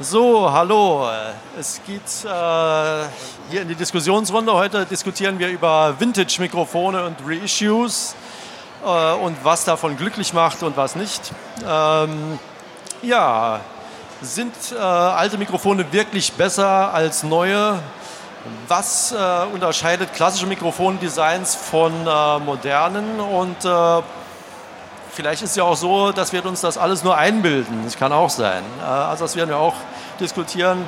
So, hallo. Es geht äh, hier in die Diskussionsrunde. Heute diskutieren wir über Vintage-Mikrofone und Reissues äh, und was davon glücklich macht und was nicht. Ähm, ja, sind äh, alte Mikrofone wirklich besser als neue? Was äh, unterscheidet klassische Mikrofondesigns von äh, modernen? Und äh, vielleicht ist es ja auch so, dass wir uns das alles nur einbilden. Das kann auch sein. Äh, also das werden wir auch diskutieren.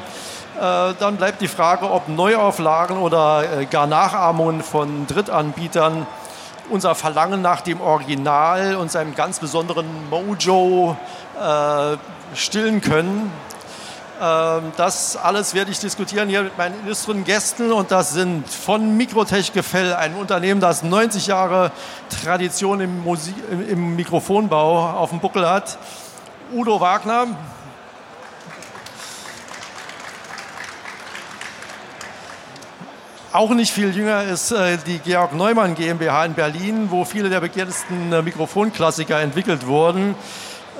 Äh, dann bleibt die Frage, ob Neuauflagen oder äh, gar Nachahmungen von Drittanbietern unser Verlangen nach dem Original und seinem ganz besonderen Mojo stillen können. Ähm, das alles werde ich diskutieren hier mit meinen illustren Gästen und das sind von Mikrotech Gefell, ein Unternehmen, das 90 Jahre Tradition im, Musik, im Mikrofonbau auf dem Buckel hat. Udo Wagner. Auch nicht viel jünger ist äh, die Georg Neumann GmbH in Berlin, wo viele der begehrtesten äh, Mikrofonklassiker entwickelt wurden.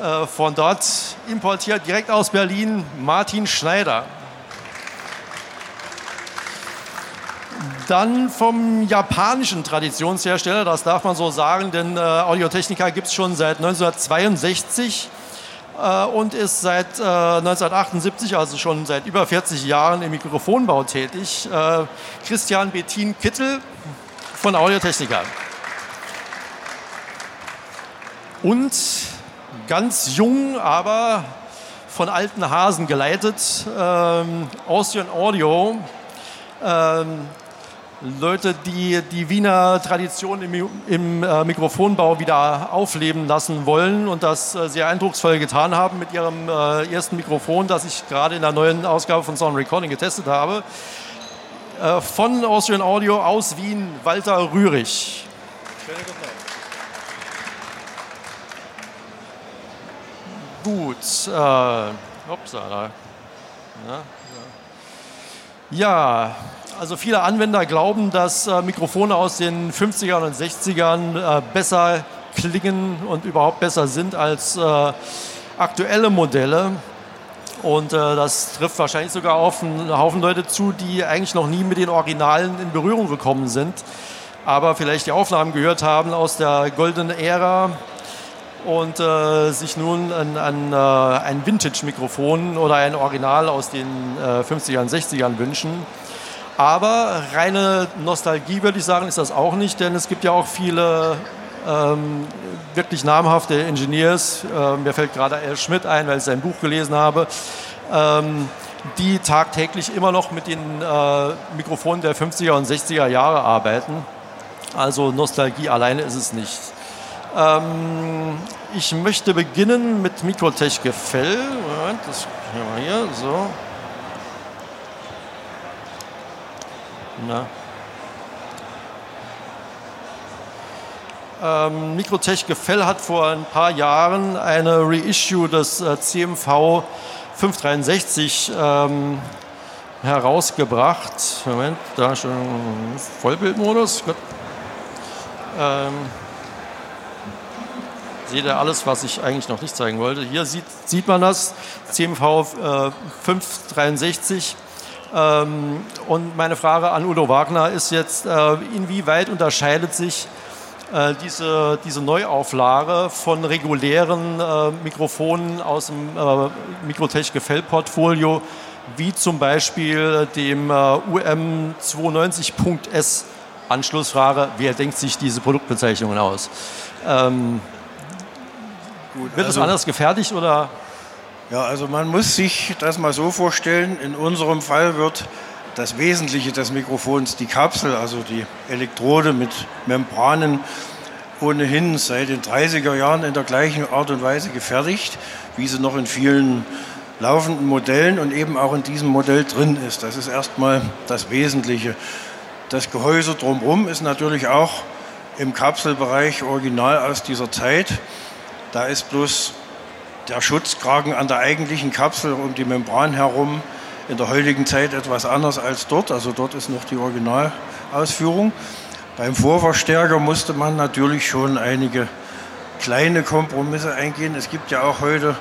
Äh, von dort importiert direkt aus Berlin Martin Schneider. Dann vom japanischen Traditionshersteller, das darf man so sagen, denn äh, Audiotechnica gibt es schon seit 1962 äh, und ist seit äh, 1978, also schon seit über 40 Jahren im Mikrofonbau tätig. Äh, Christian Bettin Kittel von Audiotechnica. Und ganz jung, aber von alten Hasen geleitet. Ähm, Austrian Audio. Ähm, Leute, die die Wiener Tradition im, im äh, Mikrofonbau wieder aufleben lassen wollen und das äh, sehr eindrucksvoll getan haben mit ihrem äh, ersten Mikrofon, das ich gerade in der neuen Ausgabe von Sound Recording getestet habe. Äh, von Austrian Audio aus Wien, Walter Rührig. Schönen guten Tag. Gut. Äh, upsala. Ja, ja, also viele Anwender glauben, dass äh, Mikrofone aus den 50ern und 60ern äh, besser klingen und überhaupt besser sind als äh, aktuelle Modelle. Und äh, das trifft wahrscheinlich sogar auf einen Haufen Leute zu, die eigentlich noch nie mit den Originalen in Berührung gekommen sind, aber vielleicht die Aufnahmen gehört haben aus der goldenen Ära und äh, sich nun an, an äh, ein Vintage-Mikrofon oder ein Original aus den äh, 50ern, 60ern wünschen. Aber reine Nostalgie, würde ich sagen, ist das auch nicht, denn es gibt ja auch viele ähm, wirklich namhafte Engineers. Äh, mir fällt gerade Al Schmidt ein, weil ich sein Buch gelesen habe. Ähm, die tagtäglich immer noch mit den äh, Mikrofonen der 50er und 60er Jahre arbeiten. Also Nostalgie alleine ist es nicht. Ähm, ich möchte beginnen mit Mikrotech Gefell. Das haben wir hier, so. Na. Ähm, Mikrotech Gefell hat vor ein paar Jahren eine Reissue des äh, CMV 563 ähm, herausgebracht. Moment, da schon Vollbildmodus. Gut. Ähm, seht ihr alles, was ich eigentlich noch nicht zeigen wollte. Hier sieht, sieht man das, CMV äh, 563. Ähm, und meine Frage an Udo Wagner ist jetzt, äh, inwieweit unterscheidet sich äh, diese, diese Neuauflage von regulären äh, Mikrofonen aus dem äh, Mikrotech Gefell-Portfolio, wie zum Beispiel dem äh, UM92.S Anschlussfrage, wer denkt sich diese Produktbezeichnungen aus? Ähm, Gut, Wird also, das anders gefertigt oder? Ja, also man muss sich das mal so vorstellen. In unserem Fall wird das Wesentliche des Mikrofons, die Kapsel, also die Elektrode mit Membranen, ohnehin seit den 30er Jahren in der gleichen Art und Weise gefertigt, wie sie noch in vielen laufenden Modellen und eben auch in diesem Modell drin ist. Das ist erstmal das Wesentliche. Das Gehäuse drumherum ist natürlich auch im Kapselbereich original aus dieser Zeit. Da ist bloß der Schutzkragen an der eigentlichen Kapsel um die Membran herum in der heutigen Zeit etwas anders als dort. Also dort ist noch die Originalausführung. Beim Vorverstärker musste man natürlich schon einige kleine Kompromisse eingehen. Es gibt ja auch heute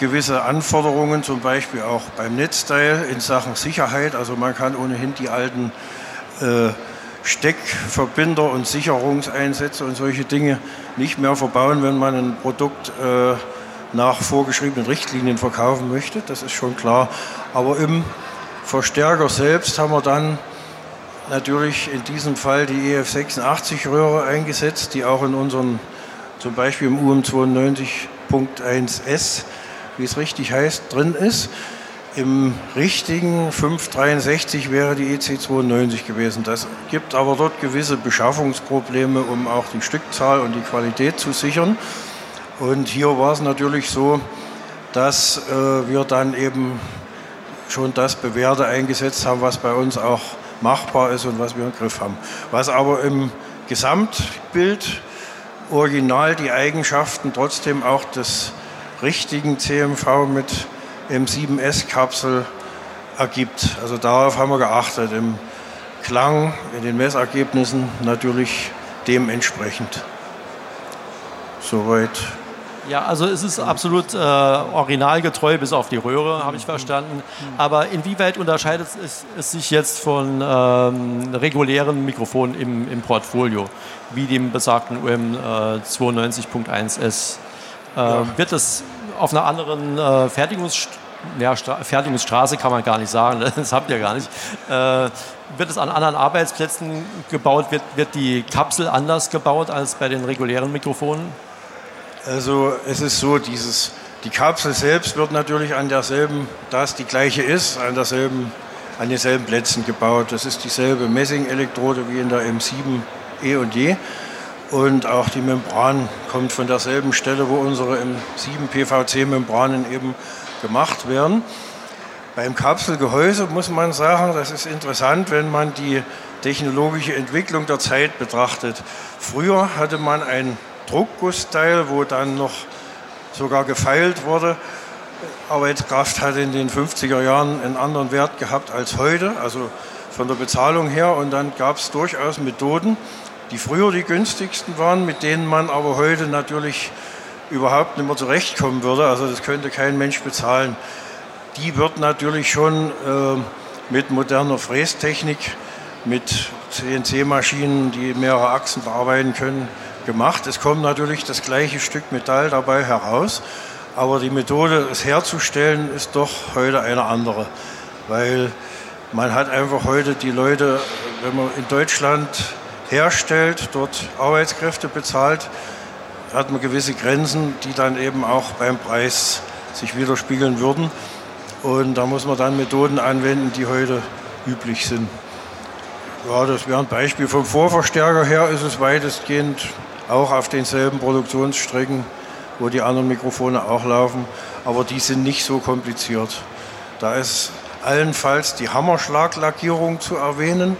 gewisse Anforderungen, zum Beispiel auch beim Netzteil in Sachen Sicherheit. Also man kann ohnehin die alten äh, Steckverbinder und Sicherungseinsätze und solche Dinge nicht mehr verbauen, wenn man ein Produkt äh, nach vorgeschriebenen Richtlinien verkaufen möchte. Das ist schon klar. Aber im Verstärker selbst haben wir dann natürlich in diesem Fall die EF86-Röhre eingesetzt, die auch in unseren, zum Beispiel im UM92.1S, wie es richtig heißt, drin ist. Im richtigen 563 wäre die EC92 gewesen. Das gibt aber dort gewisse Beschaffungsprobleme, um auch die Stückzahl und die Qualität zu sichern. Und hier war es natürlich so, dass äh, wir dann eben schon das Bewährte eingesetzt haben, was bei uns auch machbar ist und was wir im Griff haben. Was aber im Gesamtbild original die Eigenschaften trotzdem auch des richtigen CMV mit M7S-Kapsel ergibt. Also darauf haben wir geachtet. Im Klang, in den Messergebnissen natürlich dementsprechend. Soweit ja, also es ist absolut äh, originalgetreu bis auf die Röhre, habe ich verstanden. Aber inwieweit unterscheidet es, es sich jetzt von ähm, regulären Mikrofonen im, im, Portfolio, wie dem besagten UM äh, 92.1S? Äh, ja. Wird es auf einer anderen äh, Fertigungs ja, Fertigungsstraße kann man gar nicht sagen, das habt ihr gar nicht. Äh, wird es an anderen Arbeitsplätzen gebaut? Wird, wird die Kapsel anders gebaut als bei den regulären Mikrofonen? Also es ist so, dieses, die Kapsel selbst wird natürlich an derselben, da es die gleiche ist, an, derselben, an denselben Plätzen gebaut. Das ist dieselbe Messingelektrode wie in der M7 E und J. Und auch die Membran kommt von derselben Stelle, wo unsere M7 PVC-Membranen eben gemacht werden. Beim Kapselgehäuse muss man sagen, das ist interessant, wenn man die technologische Entwicklung der Zeit betrachtet. Früher hatte man ein Druckgussteil, wo dann noch sogar gefeilt wurde. Arbeitskraft hat in den 50er Jahren einen anderen Wert gehabt als heute, also von der Bezahlung her. Und dann gab es durchaus Methoden, die früher die günstigsten waren, mit denen man aber heute natürlich überhaupt nicht mehr zurechtkommen würde. Also das könnte kein Mensch bezahlen. Die wird natürlich schon äh, mit moderner Frästechnik, mit CNC-Maschinen, die mehrere Achsen bearbeiten können, gemacht. Es kommt natürlich das gleiche Stück Metall dabei heraus, aber die Methode, es herzustellen, ist doch heute eine andere, weil man hat einfach heute die Leute, wenn man in Deutschland herstellt, dort Arbeitskräfte bezahlt, hat man gewisse Grenzen, die dann eben auch beim Preis sich widerspiegeln würden. Und da muss man dann Methoden anwenden, die heute üblich sind. Ja, das wäre ein Beispiel. Vom Vorverstärker her ist es weitestgehend auch auf denselben Produktionsstrecken, wo die anderen Mikrofone auch laufen, aber die sind nicht so kompliziert. Da ist allenfalls die Hammerschlaglackierung zu erwähnen.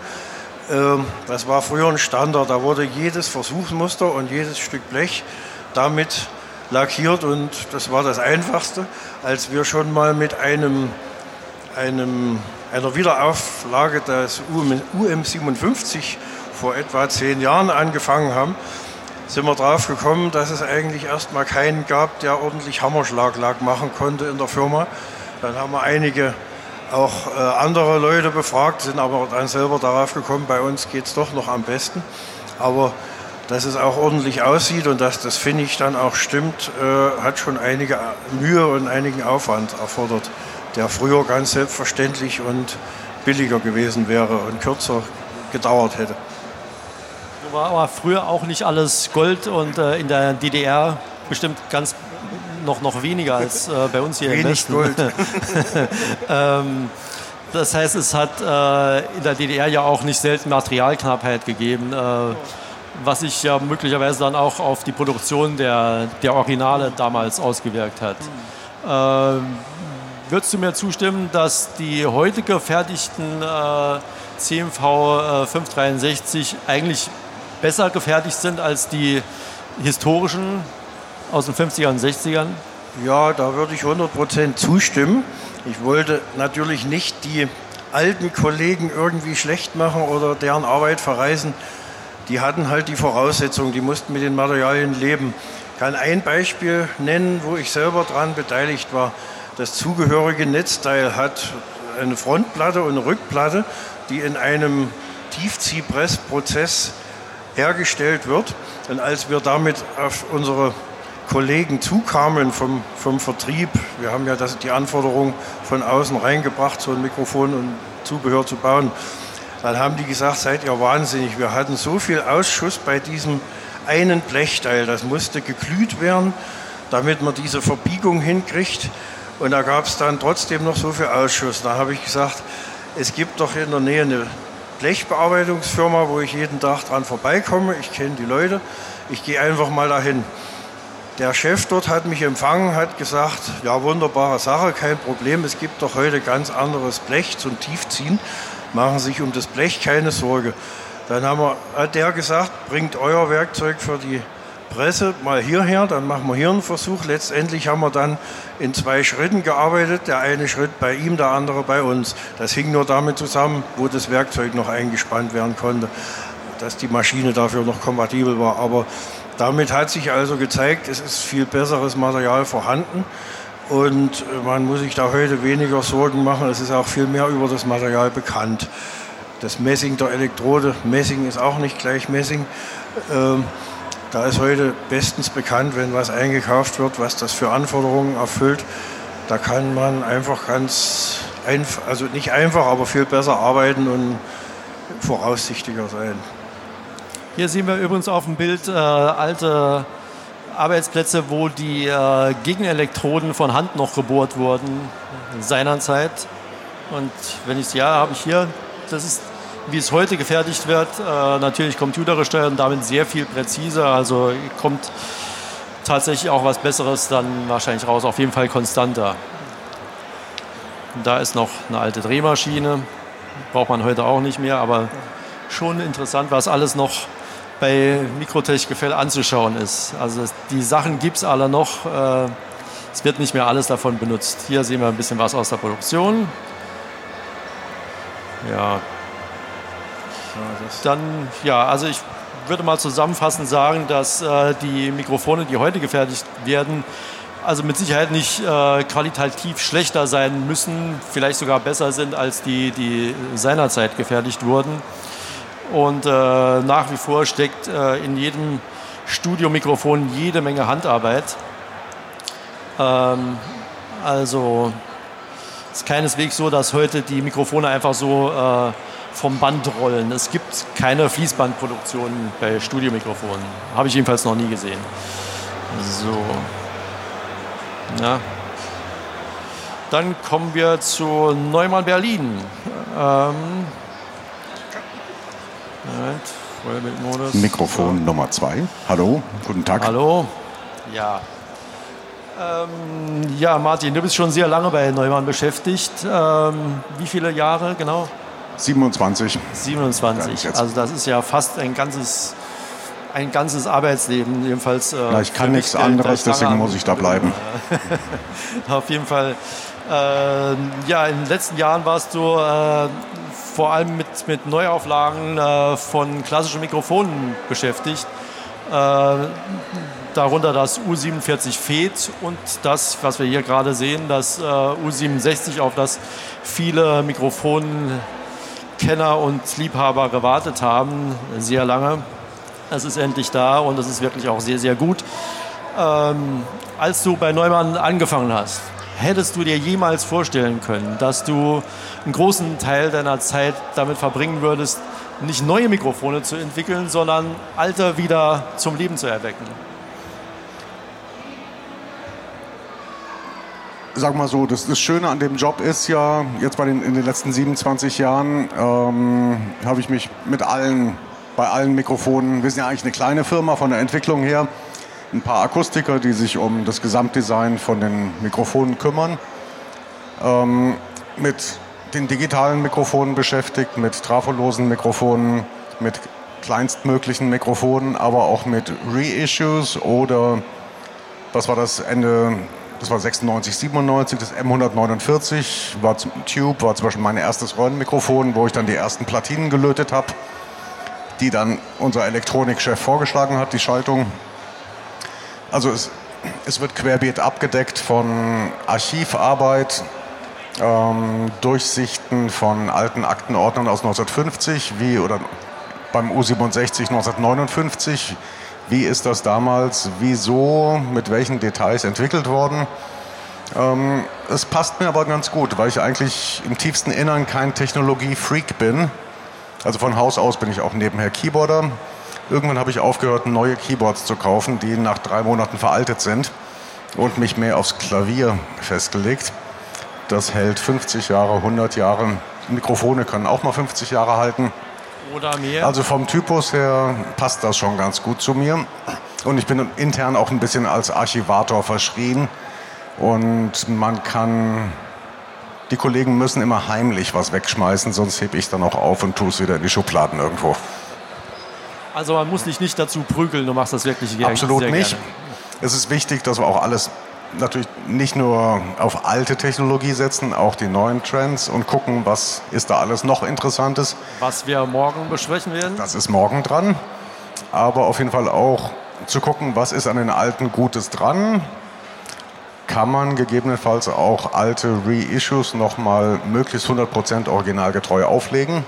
Ähm, das war früher ein Standard, da wurde jedes Versuchsmuster und jedes Stück Blech damit lackiert und das war das Einfachste, als wir schon mal mit einem, einem, einer Wiederauflage des UM57 vor etwa zehn Jahren angefangen haben sind wir drauf gekommen, dass es eigentlich erstmal keinen gab, der ordentlich Hammerschlaglack machen konnte in der Firma. Dann haben wir einige auch äh, andere Leute befragt, sind aber dann selber darauf gekommen, bei uns geht es doch noch am besten. Aber dass es auch ordentlich aussieht und dass das Finish dann auch stimmt, äh, hat schon einige Mühe und einigen Aufwand erfordert, der früher ganz selbstverständlich und billiger gewesen wäre und kürzer gedauert hätte war aber früher auch nicht alles Gold und äh, in der DDR bestimmt ganz noch, noch weniger als äh, bei uns hier Wenig im Westen. Gold. ähm, das heißt, es hat äh, in der DDR ja auch nicht selten Materialknappheit gegeben, äh, was sich ja möglicherweise dann auch auf die Produktion der, der Originale damals ausgewirkt hat. Ähm, würdest du mir zustimmen, dass die heute gefertigten äh, CMV 563 äh, eigentlich besser gefertigt sind als die historischen aus den 50er und 60ern? Ja, da würde ich 100% zustimmen. Ich wollte natürlich nicht die alten Kollegen irgendwie schlecht machen oder deren Arbeit verreisen. Die hatten halt die Voraussetzungen, die mussten mit den Materialien leben. Ich kann ein Beispiel nennen, wo ich selber daran beteiligt war. Das zugehörige Netzteil hat eine Frontplatte und eine Rückplatte, die in einem Tiefziehpressprozess hergestellt wird. Und als wir damit auf unsere Kollegen zukamen vom, vom Vertrieb, wir haben ja das, die Anforderung von außen reingebracht, so ein Mikrofon und Zubehör zu bauen, dann haben die gesagt, seid ihr wahnsinnig, wir hatten so viel Ausschuss bei diesem einen Blechteil, das musste geglüht werden, damit man diese Verbiegung hinkriegt. Und da gab es dann trotzdem noch so viel Ausschuss. Da habe ich gesagt, es gibt doch in der Nähe eine Blechbearbeitungsfirma, wo ich jeden Tag dran vorbeikomme. Ich kenne die Leute. Ich gehe einfach mal dahin. Der Chef dort hat mich empfangen, hat gesagt, ja wunderbare Sache, kein Problem, es gibt doch heute ganz anderes Blech zum Tiefziehen. Machen Sie sich um das Blech keine Sorge. Dann haben wir, hat der gesagt, bringt euer Werkzeug für die Presse mal hierher, dann machen wir hier einen Versuch. Letztendlich haben wir dann in zwei Schritten gearbeitet. Der eine Schritt bei ihm, der andere bei uns. Das hing nur damit zusammen, wo das Werkzeug noch eingespannt werden konnte, dass die Maschine dafür noch kompatibel war. Aber damit hat sich also gezeigt, es ist viel besseres Material vorhanden. Und man muss sich da heute weniger Sorgen machen. Es ist auch viel mehr über das Material bekannt. Das Messing der Elektrode, Messing ist auch nicht gleich Messing. Ähm, da ist heute bestens bekannt, wenn was eingekauft wird, was das für Anforderungen erfüllt. Da kann man einfach ganz einfach, also nicht einfach, aber viel besser arbeiten und voraussichtiger sein. Hier sehen wir übrigens auf dem Bild äh, alte Arbeitsplätze, wo die äh, Gegenelektroden von Hand noch gebohrt wurden, seinerzeit. Und wenn ich es ja, habe ich hier, das ist wie es heute gefertigt wird, äh, natürlich computergesteuert und damit sehr viel präziser. Also kommt tatsächlich auch was Besseres dann wahrscheinlich raus, auf jeden Fall konstanter. Und da ist noch eine alte Drehmaschine, braucht man heute auch nicht mehr, aber schon interessant, was alles noch bei Mikrotech Gefäll anzuschauen ist. Also die Sachen gibt es alle noch, äh, es wird nicht mehr alles davon benutzt. Hier sehen wir ein bisschen was aus der Produktion. Ja, dann, ja, also ich würde mal zusammenfassend sagen, dass äh, die Mikrofone, die heute gefertigt werden, also mit Sicherheit nicht äh, qualitativ schlechter sein müssen, vielleicht sogar besser sind als die, die seinerzeit gefertigt wurden. Und äh, nach wie vor steckt äh, in jedem Studiomikrofon jede Menge Handarbeit. Ähm, also es ist keineswegs so, dass heute die Mikrofone einfach so äh, vom Band rollen. Es gibt keine Fließbandproduktion bei Studiomikrofonen. Habe ich jedenfalls noch nie gesehen. So. Ja. Dann kommen wir zu Neumann Berlin. Ähm, Vollbildmodus. Mikrofon so. Nummer zwei. Hallo, guten Tag. Hallo. Ja. Ähm, ja, Martin, du bist schon sehr lange bei Neumann beschäftigt. Ähm, wie viele Jahre genau? 27. 27. Also das ist ja fast ein ganzes, ein ganzes Arbeitsleben, jedenfalls. Äh, ja, ich kann nichts anderes, deswegen muss ich da bleiben. Auf jeden Fall. Äh, ja, in den letzten Jahren warst du äh, vor allem mit, mit Neuauflagen äh, von klassischen Mikrofonen beschäftigt. Darunter das U47 FED und das, was wir hier gerade sehen, das äh, U67, auf das viele Mikrofonen Kenner und Liebhaber gewartet haben, sehr lange. Es ist endlich da und es ist wirklich auch sehr, sehr gut. Ähm, als du bei Neumann angefangen hast, hättest du dir jemals vorstellen können, dass du einen großen Teil deiner Zeit damit verbringen würdest, nicht neue Mikrofone zu entwickeln, sondern alte wieder zum Leben zu erwecken? sag mal so, das, das Schöne an dem Job ist ja, jetzt bei den, in den letzten 27 Jahren ähm, habe ich mich mit allen, bei allen Mikrofonen, wir sind ja eigentlich eine kleine Firma von der Entwicklung her, ein paar Akustiker, die sich um das Gesamtdesign von den Mikrofonen kümmern, ähm, mit den digitalen Mikrofonen beschäftigt, mit trafolosen Mikrofonen, mit kleinstmöglichen Mikrofonen, aber auch mit Reissues oder was war das Ende das war 96, 97, das M149 war zum Tube, war zum Beispiel mein erstes Röhrenmikrofon, wo ich dann die ersten Platinen gelötet habe, die dann unser Elektronikchef vorgeschlagen hat, die Schaltung. Also es, es wird querbeet abgedeckt von Archivarbeit, ähm, Durchsichten von alten Aktenordnern aus 1950, wie oder beim U67 1959. Wie ist das damals, wieso, mit welchen Details entwickelt worden? Ähm, es passt mir aber ganz gut, weil ich eigentlich im tiefsten Innern kein Technologie-Freak bin. Also von Haus aus bin ich auch nebenher Keyboarder. Irgendwann habe ich aufgehört, neue Keyboards zu kaufen, die nach drei Monaten veraltet sind und mich mehr aufs Klavier festgelegt. Das hält 50 Jahre, 100 Jahre. Mikrofone können auch mal 50 Jahre halten. Oder mehr. Also vom Typus her passt das schon ganz gut zu mir. Und ich bin intern auch ein bisschen als Archivator verschrien. Und man kann, die Kollegen müssen immer heimlich was wegschmeißen, sonst hebe ich dann auch auf und tue es wieder in die Schubladen irgendwo. Also man muss dich nicht dazu prügeln, du machst das wirklich gerne. Absolut nicht. Gerne. Es ist wichtig, dass wir auch alles natürlich nicht nur auf alte Technologie setzen, auch die neuen Trends und gucken, was ist da alles noch Interessantes. Was wir morgen besprechen werden? Das ist morgen dran. Aber auf jeden Fall auch zu gucken, was ist an den alten Gutes dran. Kann man gegebenenfalls auch alte Reissues nochmal möglichst 100% originalgetreu auflegen.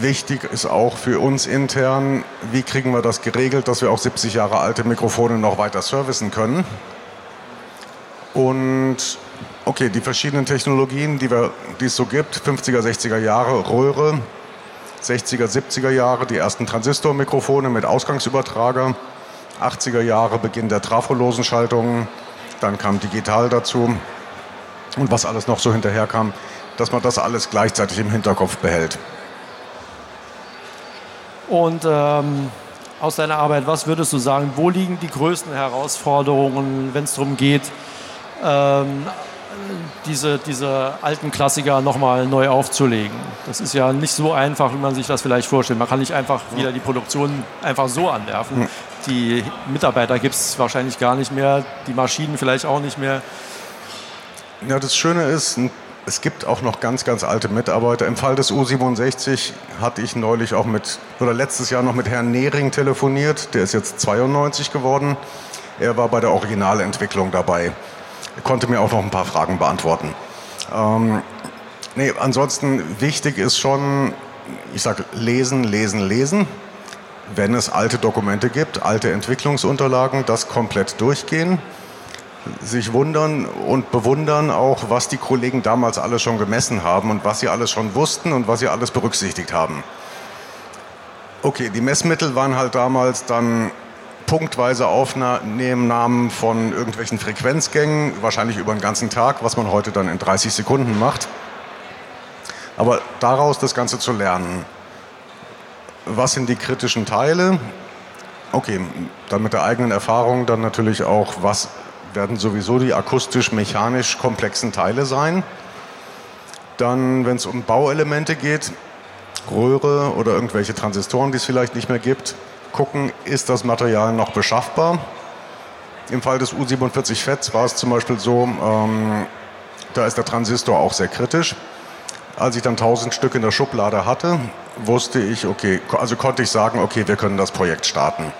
Wichtig ist auch für uns intern, wie kriegen wir das geregelt, dass wir auch 70 Jahre alte Mikrofone noch weiter servicen können. Und okay, die verschiedenen Technologien, die, wir, die es so gibt, 50er, 60er Jahre Röhre, 60er, 70er Jahre die ersten Transistormikrofone mit Ausgangsübertrager, 80er Jahre Beginn der trafolosen Schaltungen, dann kam digital dazu und was alles noch so hinterher kam, dass man das alles gleichzeitig im Hinterkopf behält. Und ähm, aus deiner Arbeit, was würdest du sagen, wo liegen die größten Herausforderungen, wenn es darum geht, ähm, diese, diese alten Klassiker nochmal neu aufzulegen? Das ist ja nicht so einfach, wie man sich das vielleicht vorstellt. Man kann nicht einfach wieder die Produktion einfach so anwerfen. Die Mitarbeiter gibt es wahrscheinlich gar nicht mehr, die Maschinen vielleicht auch nicht mehr. Ja, das Schöne ist, ein es gibt auch noch ganz, ganz alte Mitarbeiter. Im Fall des U67 hatte ich neulich auch mit, oder letztes Jahr noch mit Herrn Nehring telefoniert. Der ist jetzt 92 geworden. Er war bei der Originalentwicklung dabei. Er konnte mir auch noch ein paar Fragen beantworten. Ähm, nee, ansonsten wichtig ist schon, ich sage lesen, lesen, lesen. Wenn es alte Dokumente gibt, alte Entwicklungsunterlagen, das komplett durchgehen sich wundern und bewundern auch, was die Kollegen damals alles schon gemessen haben und was sie alles schon wussten und was sie alles berücksichtigt haben. Okay, die Messmittel waren halt damals dann punktweise Aufnahmen von irgendwelchen Frequenzgängen, wahrscheinlich über den ganzen Tag, was man heute dann in 30 Sekunden macht. Aber daraus das Ganze zu lernen. Was sind die kritischen Teile? Okay, dann mit der eigenen Erfahrung dann natürlich auch, was werden sowieso die akustisch-mechanisch komplexen Teile sein. Dann, wenn es um Bauelemente geht, Röhre oder irgendwelche Transistoren, die es vielleicht nicht mehr gibt, gucken, ist das Material noch beschaffbar. Im Fall des U47 FETs war es zum Beispiel so, ähm, da ist der Transistor auch sehr kritisch. Als ich dann 1000 Stück in der Schublade hatte, wusste ich, okay, also konnte ich sagen, okay, wir können das Projekt starten.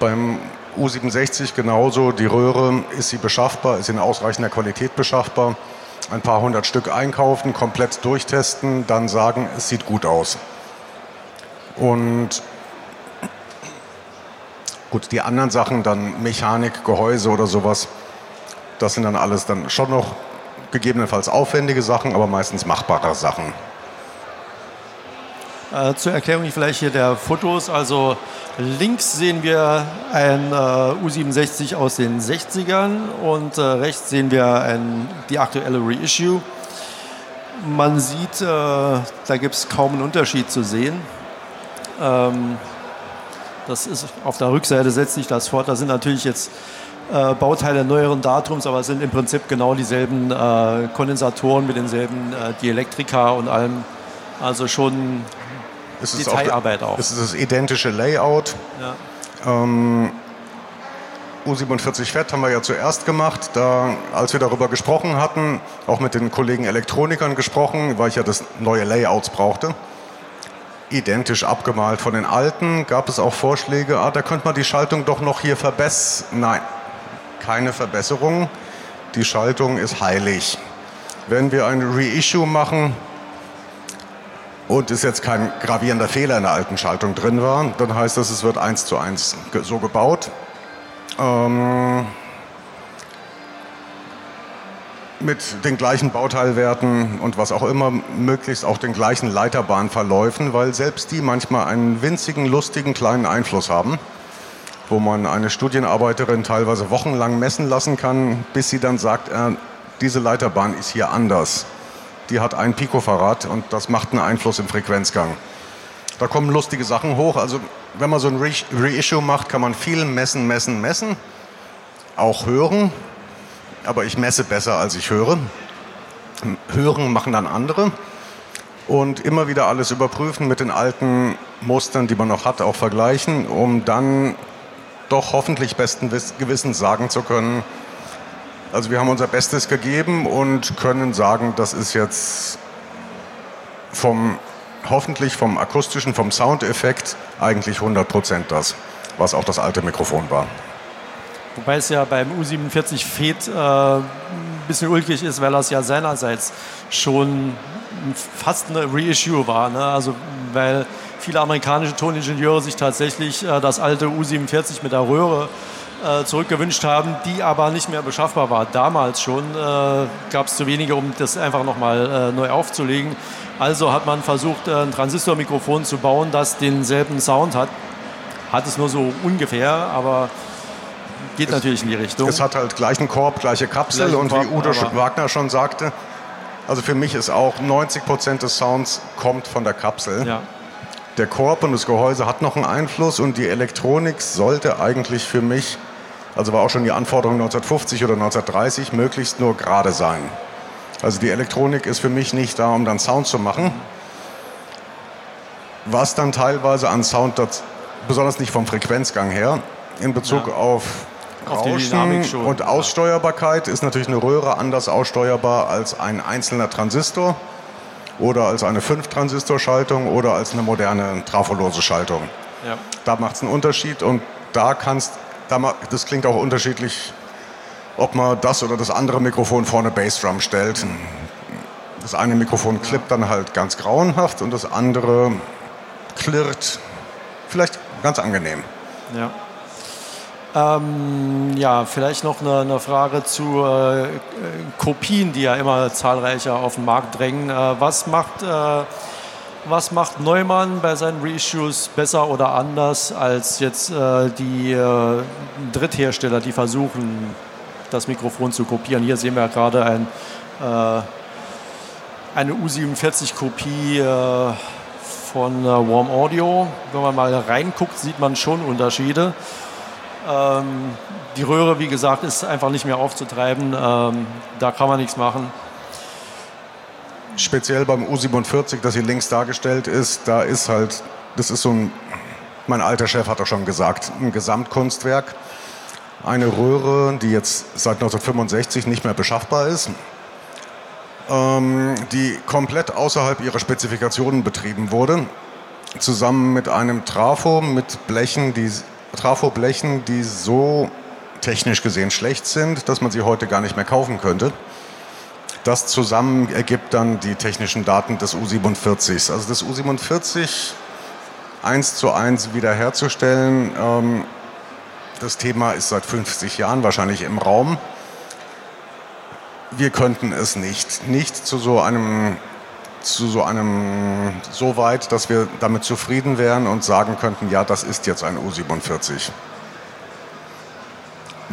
Beim U67 genauso. Die Röhre, ist sie beschaffbar, ist in ausreichender Qualität beschaffbar. Ein paar hundert Stück einkaufen, komplett durchtesten, dann sagen, es sieht gut aus. Und gut, die anderen Sachen, dann Mechanik, Gehäuse oder sowas, das sind dann alles dann schon noch gegebenenfalls aufwendige Sachen, aber meistens machbare Sachen. Äh, zur Erklärung vielleicht hier der Fotos. Also links sehen wir ein äh, U67 aus den 60ern und äh, rechts sehen wir ein, die aktuelle Reissue. Man sieht, äh, da gibt es kaum einen Unterschied zu sehen. Ähm, das ist auf der Rückseite setzt sich das fort. Da sind natürlich jetzt äh, Bauteile neueren Datums, aber es sind im Prinzip genau dieselben äh, Kondensatoren mit denselben äh, Dielektrika und allem. Also schon es ist Detailarbeit auch. Es ist das identische Layout. Ja. Ähm, U47 Fett haben wir ja zuerst gemacht. Da, als wir darüber gesprochen hatten, auch mit den Kollegen Elektronikern gesprochen, weil ich ja das neue Layouts brauchte. identisch abgemalt. Von den alten gab es auch Vorschläge, ah, da könnte man die Schaltung doch noch hier verbessern. Nein, keine Verbesserung. Die Schaltung ist heilig. Wenn wir ein Reissue machen und es jetzt kein gravierender Fehler in der alten Schaltung drin war, dann heißt das, es wird eins zu eins so gebaut. Ähm, mit den gleichen Bauteilwerten und was auch immer, möglichst auch den gleichen Leiterbahnverläufen, weil selbst die manchmal einen winzigen, lustigen kleinen Einfluss haben, wo man eine Studienarbeiterin teilweise wochenlang messen lassen kann, bis sie dann sagt, äh, diese Leiterbahn ist hier anders. Die hat einen Picofarad und das macht einen Einfluss im Frequenzgang. Da kommen lustige Sachen hoch. Also wenn man so ein Re Reissue macht, kann man viel messen, messen, messen. Auch hören aber ich messe besser, als ich höre. Hören machen dann andere. Und immer wieder alles überprüfen mit den alten Mustern, die man noch hat, auch vergleichen, um dann doch hoffentlich besten Gewissens sagen zu können, also wir haben unser Bestes gegeben und können sagen, das ist jetzt vom, hoffentlich vom akustischen, vom Soundeffekt eigentlich 100% das, was auch das alte Mikrofon war. Wobei es ja beim U47 FED äh, ein bisschen ulkig ist, weil das ja seinerseits schon fast eine Reissue war. Ne? Also weil viele amerikanische Toningenieure sich tatsächlich äh, das alte U47 mit der Röhre äh, zurückgewünscht haben, die aber nicht mehr beschaffbar war. Damals schon äh, gab es zu wenige, um das einfach nochmal äh, neu aufzulegen. Also hat man versucht, äh, ein Transistormikrofon zu bauen, das denselben Sound hat. Hat es nur so ungefähr, aber geht es, natürlich in die Richtung. Es hat halt gleichen Korb, gleiche Kapsel gleichen und Korb, wie Udo Wagner schon sagte, also für mich ist auch 90 Prozent des Sounds kommt von der Kapsel. Ja. Der Korb und das Gehäuse hat noch einen Einfluss und die Elektronik sollte eigentlich für mich, also war auch schon die Anforderung 1950 oder 1930, möglichst nur gerade sein. Also die Elektronik ist für mich nicht da, um dann Sound zu machen. Was dann teilweise an Sound, besonders nicht vom Frequenzgang her, in Bezug ja. auf Rauschen und Aussteuerbarkeit ist natürlich eine Röhre anders aussteuerbar als ein einzelner Transistor oder als eine 5-Transistor-Schaltung oder als eine moderne trafolose Schaltung. Ja. Da macht es einen Unterschied und da kannst, da, das klingt auch unterschiedlich, ob man das oder das andere Mikrofon vorne Bassdrum stellt. Das eine Mikrofon klippt dann halt ganz grauenhaft und das andere klirrt vielleicht ganz angenehm. Ja. Ähm, ja, vielleicht noch eine, eine Frage zu äh, Kopien, die ja immer zahlreicher auf den Markt drängen. Äh, was, macht, äh, was macht Neumann bei seinen Reissues besser oder anders als jetzt äh, die äh, Dritthersteller, die versuchen, das Mikrofon zu kopieren? Hier sehen wir gerade ein, äh, eine U47-Kopie von Warm Audio. Wenn man mal reinguckt, sieht man schon Unterschiede. Ähm, die Röhre, wie gesagt, ist einfach nicht mehr aufzutreiben. Ähm, da kann man nichts machen. Speziell beim U47, das hier links dargestellt ist, da ist halt, das ist so ein, mein alter Chef hat auch schon gesagt, ein Gesamtkunstwerk. Eine Röhre, die jetzt seit 1965 nicht mehr beschaffbar ist, ähm, die komplett außerhalb ihrer Spezifikationen betrieben wurde, zusammen mit einem Trafo mit Blechen, die Trafoblechen, die so technisch gesehen schlecht sind, dass man sie heute gar nicht mehr kaufen könnte. Das zusammen ergibt dann die technischen Daten des U47. Also das U47 eins zu eins wiederherzustellen. Ähm, das Thema ist seit 50 Jahren wahrscheinlich im Raum. Wir könnten es nicht. Nicht zu so einem zu so einem so weit, dass wir damit zufrieden wären und sagen könnten, ja, das ist jetzt ein U47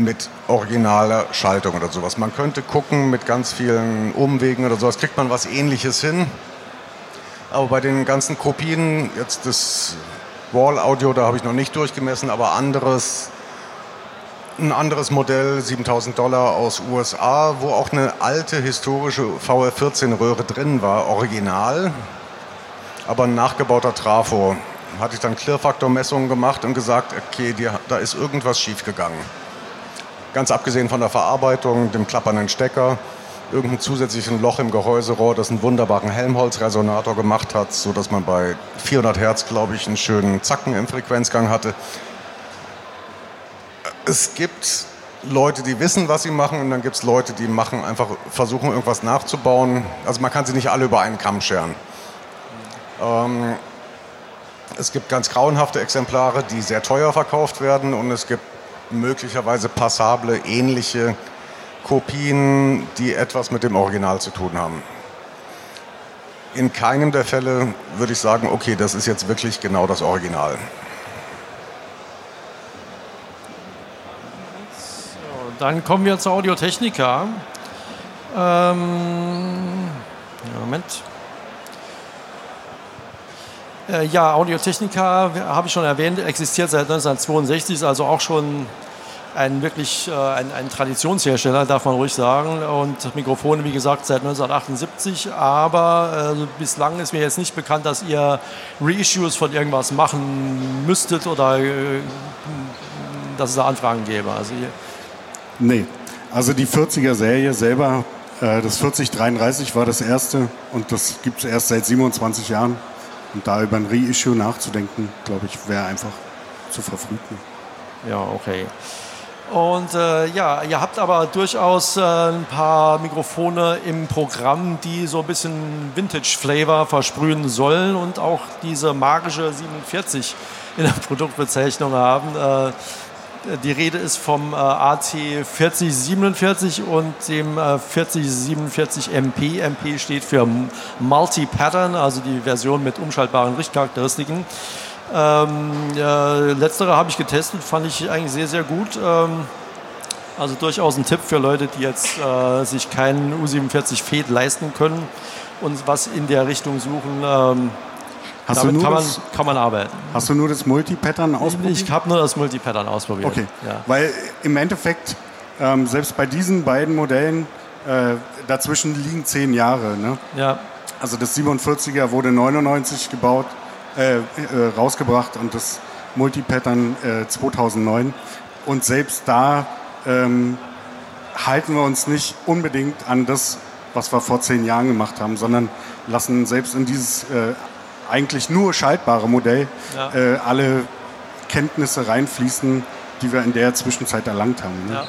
mit originaler Schaltung oder sowas. Man könnte gucken mit ganz vielen Umwegen oder sowas, kriegt man was ähnliches hin. Aber bei den ganzen Kopien, jetzt das Wall-Audio, da habe ich noch nicht durchgemessen, aber anderes ein anderes Modell, 7000 Dollar aus USA, wo auch eine alte historische VR14-Röhre drin war, original, aber ein nachgebauter Trafo. Hatte ich dann Klirrfaktormessungen gemacht und gesagt, okay, die, da ist irgendwas schiefgegangen. Ganz abgesehen von der Verarbeitung, dem klappernden Stecker, irgendein zusätzliches Loch im Gehäuserohr, das einen wunderbaren Helmholtz-Resonator gemacht hat, sodass man bei 400 Hertz, glaube ich, einen schönen Zacken im Frequenzgang hatte. Es gibt Leute, die wissen, was sie machen, und dann gibt es Leute, die machen einfach versuchen, irgendwas nachzubauen. Also man kann sie nicht alle über einen Kamm scheren. Ähm, es gibt ganz grauenhafte Exemplare, die sehr teuer verkauft werden, und es gibt möglicherweise passable, ähnliche Kopien, die etwas mit dem Original zu tun haben. In keinem der Fälle würde ich sagen, okay, das ist jetzt wirklich genau das Original. So, dann kommen wir zur Audiotechnica. Ähm, Moment. Äh, ja, Audiotechnica, habe ich schon erwähnt, existiert seit 1962, ist also auch schon ein wirklich äh, ein, ein, Traditionshersteller, darf man ruhig sagen. Und Mikrofone, wie gesagt, seit 1978. Aber äh, bislang ist mir jetzt nicht bekannt, dass ihr Reissues von irgendwas machen müsstet oder äh, dass es da Anfragen gäbe. Also nee, also die 40er-Serie selber, äh, das 4033 war das erste und das gibt es erst seit 27 Jahren. Und da über ein Reissue nachzudenken, glaube ich, wäre einfach zu verfrüht. Ja, okay. Und äh, ja, ihr habt aber durchaus äh, ein paar Mikrofone im Programm, die so ein bisschen Vintage-Flavor versprühen sollen und auch diese magische 47 in der Produktbezeichnung haben. Äh, die Rede ist vom äh, AT 4047 und dem äh, 4047 MP. MP steht für Multi-Pattern, also die Version mit umschaltbaren Richtcharakteristiken. Ähm, äh, letztere habe ich getestet, fand ich eigentlich sehr, sehr gut. Ähm, also durchaus ein Tipp für Leute, die jetzt äh, sich keinen U47 Fed leisten können und was in der Richtung suchen. Ähm, Hast damit kann, man, das, kann man arbeiten. Hast du nur das Multipattern ausprobiert? Ich, ich habe nur das Multipattern ausprobiert. Okay, ja. weil im Endeffekt, ähm, selbst bei diesen beiden Modellen, äh, dazwischen liegen zehn Jahre. Ne? Ja. Also das 47er wurde 99 gebaut, äh, äh, rausgebracht und das Multipattern äh, 2009. Und selbst da ähm, halten wir uns nicht unbedingt an das, was wir vor zehn Jahren gemacht haben, sondern lassen selbst in dieses äh, eigentlich nur schaltbare Modell ja. äh, alle Kenntnisse reinfließen, die wir in der Zwischenzeit erlangt haben. Ne? Ja.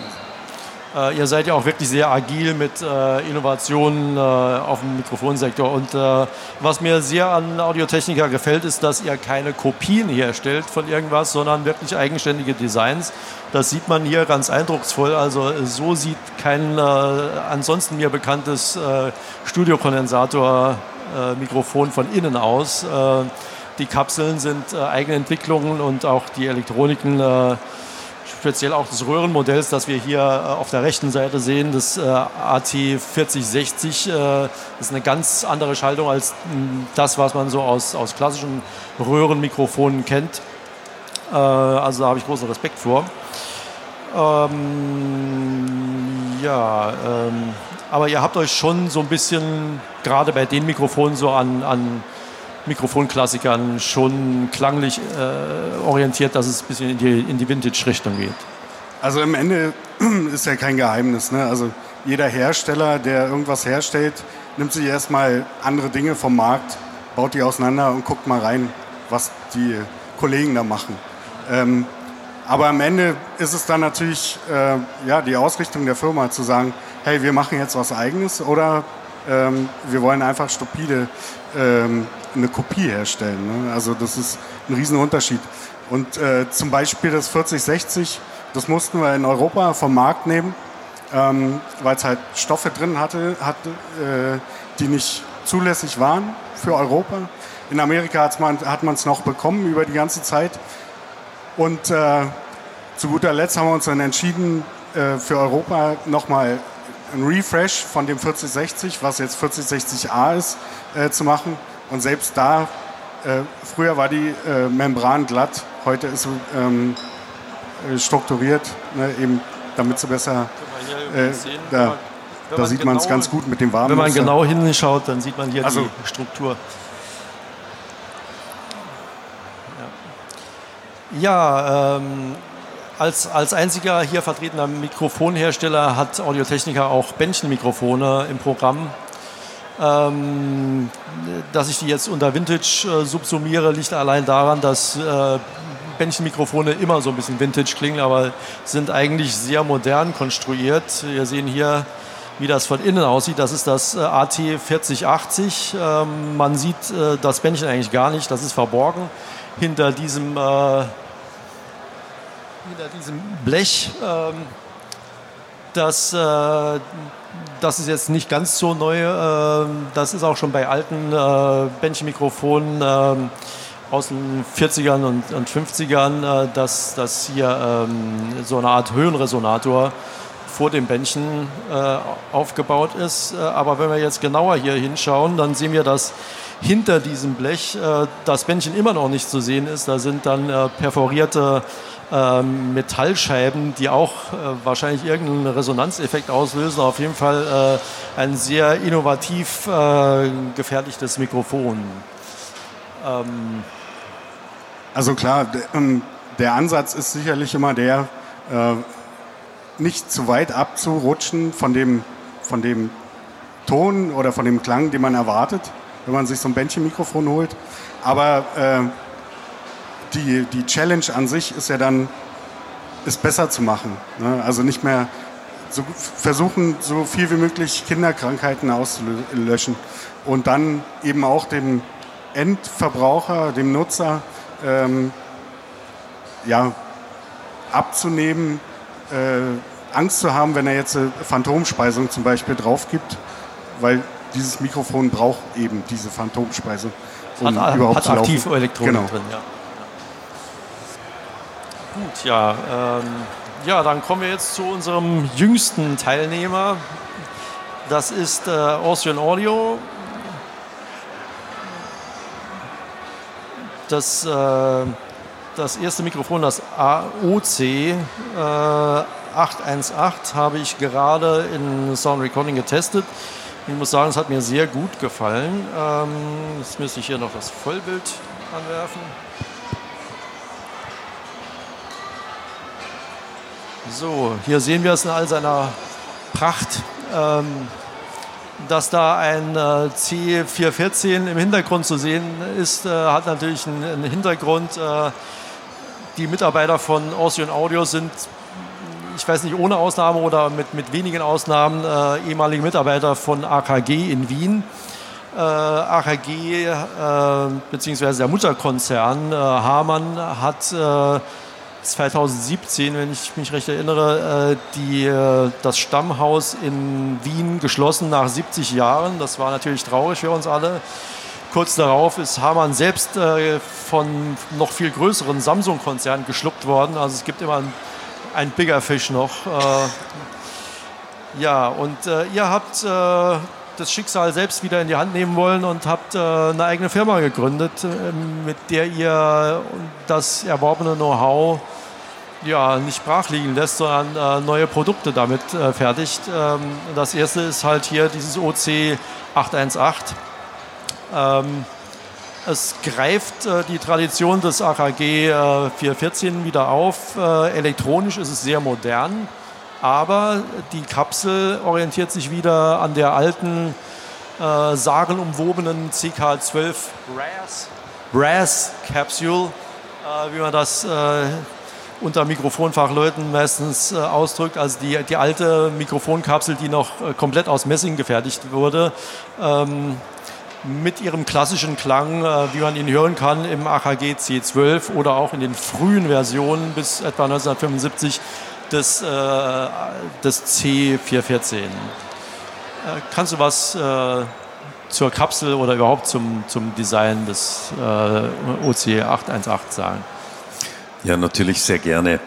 Äh, ihr seid ja auch wirklich sehr agil mit äh, Innovationen äh, auf dem Mikrofonsektor. Und äh, was mir sehr an Audiotechniker gefällt, ist, dass ihr keine Kopien herstellt von irgendwas, sondern wirklich eigenständige Designs. Das sieht man hier ganz eindrucksvoll. Also so sieht kein äh, ansonsten mir bekanntes äh, Studiokondensator-Mikrofon von innen aus. die Kapseln sind eigene Entwicklungen und auch die Elektroniken speziell auch des Röhrenmodells, das wir hier äh, auf der rechten Seite sehen, das äh, AT4060, äh, ist eine ganz andere Schaltung als das, was man so aus, aus klassischen Röhrenmikrofonen kennt. also da habe ich großen Respekt vor. Ähm, ja, ähm, aber ihr habt euch schon so ein bisschen, gerade bei den Mikrofonen, so an, an Mikrofonklassikern schon klanglich äh, orientiert, dass es ein bisschen in die, in die Vintage-Richtung geht. Also im Ende ist ja kein Geheimnis. Ne? Also jeder Hersteller, der irgendwas herstellt, nimmt sich erstmal andere Dinge vom Markt, baut die auseinander und guckt mal rein, was die Kollegen da machen. Ähm, aber am Ende ist es dann natürlich äh, ja, die Ausrichtung der Firma zu sagen, hey, wir machen jetzt was Eigenes oder ähm, wir wollen einfach stupide ähm, eine Kopie herstellen. Ne? Also das ist ein Riesenunterschied. Und äh, zum Beispiel das 4060, das mussten wir in Europa vom Markt nehmen, ähm, weil es halt Stoffe drin hatte, hatte äh, die nicht zulässig waren für Europa. In Amerika hat man es noch bekommen über die ganze Zeit. Und äh, zu guter Letzt haben wir uns dann entschieden, äh, für Europa nochmal ein Refresh von dem 4060, was jetzt 4060A ist, äh, zu machen. Und selbst da, äh, früher war die äh, Membran glatt, heute ist sie ähm, äh, strukturiert, ne, eben damit sie besser. Da, da sieht man es genau, ganz gut mit dem Warmen. Wenn man genau hinschaut, dann sieht man hier also, die Struktur. Ja, ähm, als, als einziger hier vertretener Mikrofonhersteller hat Audiotechnica auch Bändchenmikrofone im Programm. Ähm, dass ich die jetzt unter Vintage äh, subsumiere, liegt allein daran, dass äh, Bändchenmikrofone immer so ein bisschen Vintage klingen, aber sind eigentlich sehr modern konstruiert. Wir sehen hier, wie das von innen aussieht. Das ist das äh, AT4080. Ähm, man sieht äh, das Bändchen eigentlich gar nicht, das ist verborgen hinter diesem, äh, hinter diesem Blech. Ähm, das, äh, das ist jetzt nicht ganz so neu. Äh, das ist auch schon bei alten äh, Bändchenmikrofonen ähm, aus den 40ern und, und 50ern, äh, dass, dass hier ähm, so eine Art Höhenresonator vor dem Bändchen äh, aufgebaut ist. Äh, aber wenn wir jetzt genauer hier hinschauen, dann sehen wir, dass hinter diesem Blech äh, das Bändchen immer noch nicht zu sehen ist. Da sind dann äh, perforierte ähm, Metallscheiben, die auch äh, wahrscheinlich irgendeinen Resonanzeffekt auslösen. Auf jeden Fall äh, ein sehr innovativ äh, gefertigtes Mikrofon. Ähm also klar, ähm, der Ansatz ist sicherlich immer der, äh, nicht zu weit abzurutschen von dem, von dem Ton oder von dem Klang, den man erwartet, wenn man sich so ein Bändchenmikrofon holt. Aber äh, die, die Challenge an sich ist ja dann, es besser zu machen. Ne? Also nicht mehr so, versuchen, so viel wie möglich Kinderkrankheiten auszulöschen und dann eben auch dem Endverbraucher, dem Nutzer, ähm, ja, abzunehmen, äh, Angst zu haben, wenn er jetzt eine Phantomspeisung zum Beispiel drauf gibt, weil dieses Mikrofon braucht eben diese Phantomspeisung. Um hat, überhaupt hat Aktivelektronik genau. drin, ja. Gut, ja. Ähm, ja, dann kommen wir jetzt zu unserem jüngsten Teilnehmer. Das ist äh, Austrian Audio. Das, äh, das erste Mikrofon, das AOC äh, 818, habe ich gerade in Sound Recording getestet. Ich muss sagen, es hat mir sehr gut gefallen. Ähm, jetzt müsste ich hier noch das Vollbild anwerfen. So, hier sehen wir es in all seiner Pracht. Ähm, dass da ein äh, C414 im Hintergrund zu sehen ist, äh, hat natürlich einen, einen Hintergrund. Äh, die Mitarbeiter von Austrian Audio sind, ich weiß nicht, ohne Ausnahme oder mit, mit wenigen Ausnahmen, äh, ehemalige Mitarbeiter von AKG in Wien. Äh, AKG äh, bzw. der Mutterkonzern Hamann hat 2017, wenn ich mich recht erinnere, äh, die, äh, das Stammhaus in Wien geschlossen nach 70 Jahren. Das war natürlich traurig für uns alle. Kurz darauf ist Hamann selbst äh, von noch viel größeren Samsung-Konzernen geschluckt worden. Also es gibt immer ein, ein Bigger Fish noch. Ja, und ihr habt das Schicksal selbst wieder in die Hand nehmen wollen und habt äh, eine eigene Firma gegründet, äh, mit der ihr das erworbene Know-how ja, nicht brach liegen lässt, sondern äh, neue Produkte damit äh, fertigt. Ähm, das erste ist halt hier dieses OC 818. Ähm, es greift äh, die Tradition des AKG 414 äh, wieder auf. elektronisch ist es sehr modern aber die Kapsel orientiert sich wieder an der alten, äh, sagenumwobenen CK12 Brass, Brass Capsule, äh, wie man das äh, unter Mikrofonfachleuten meistens äh, ausdrückt. Also die, die alte Mikrofonkapsel, die noch äh, komplett aus Messing gefertigt wurde. Ähm, mit ihrem klassischen Klang, äh, wie man ihn hören kann im AKG C12 oder auch in den frühen Versionen bis etwa 1975 des, äh, des C414. Äh, kannst du was zur Kapsel oder überhaupt zum, zum Design des äh, OC 818 sagen? Ja, natürlich sehr gerne.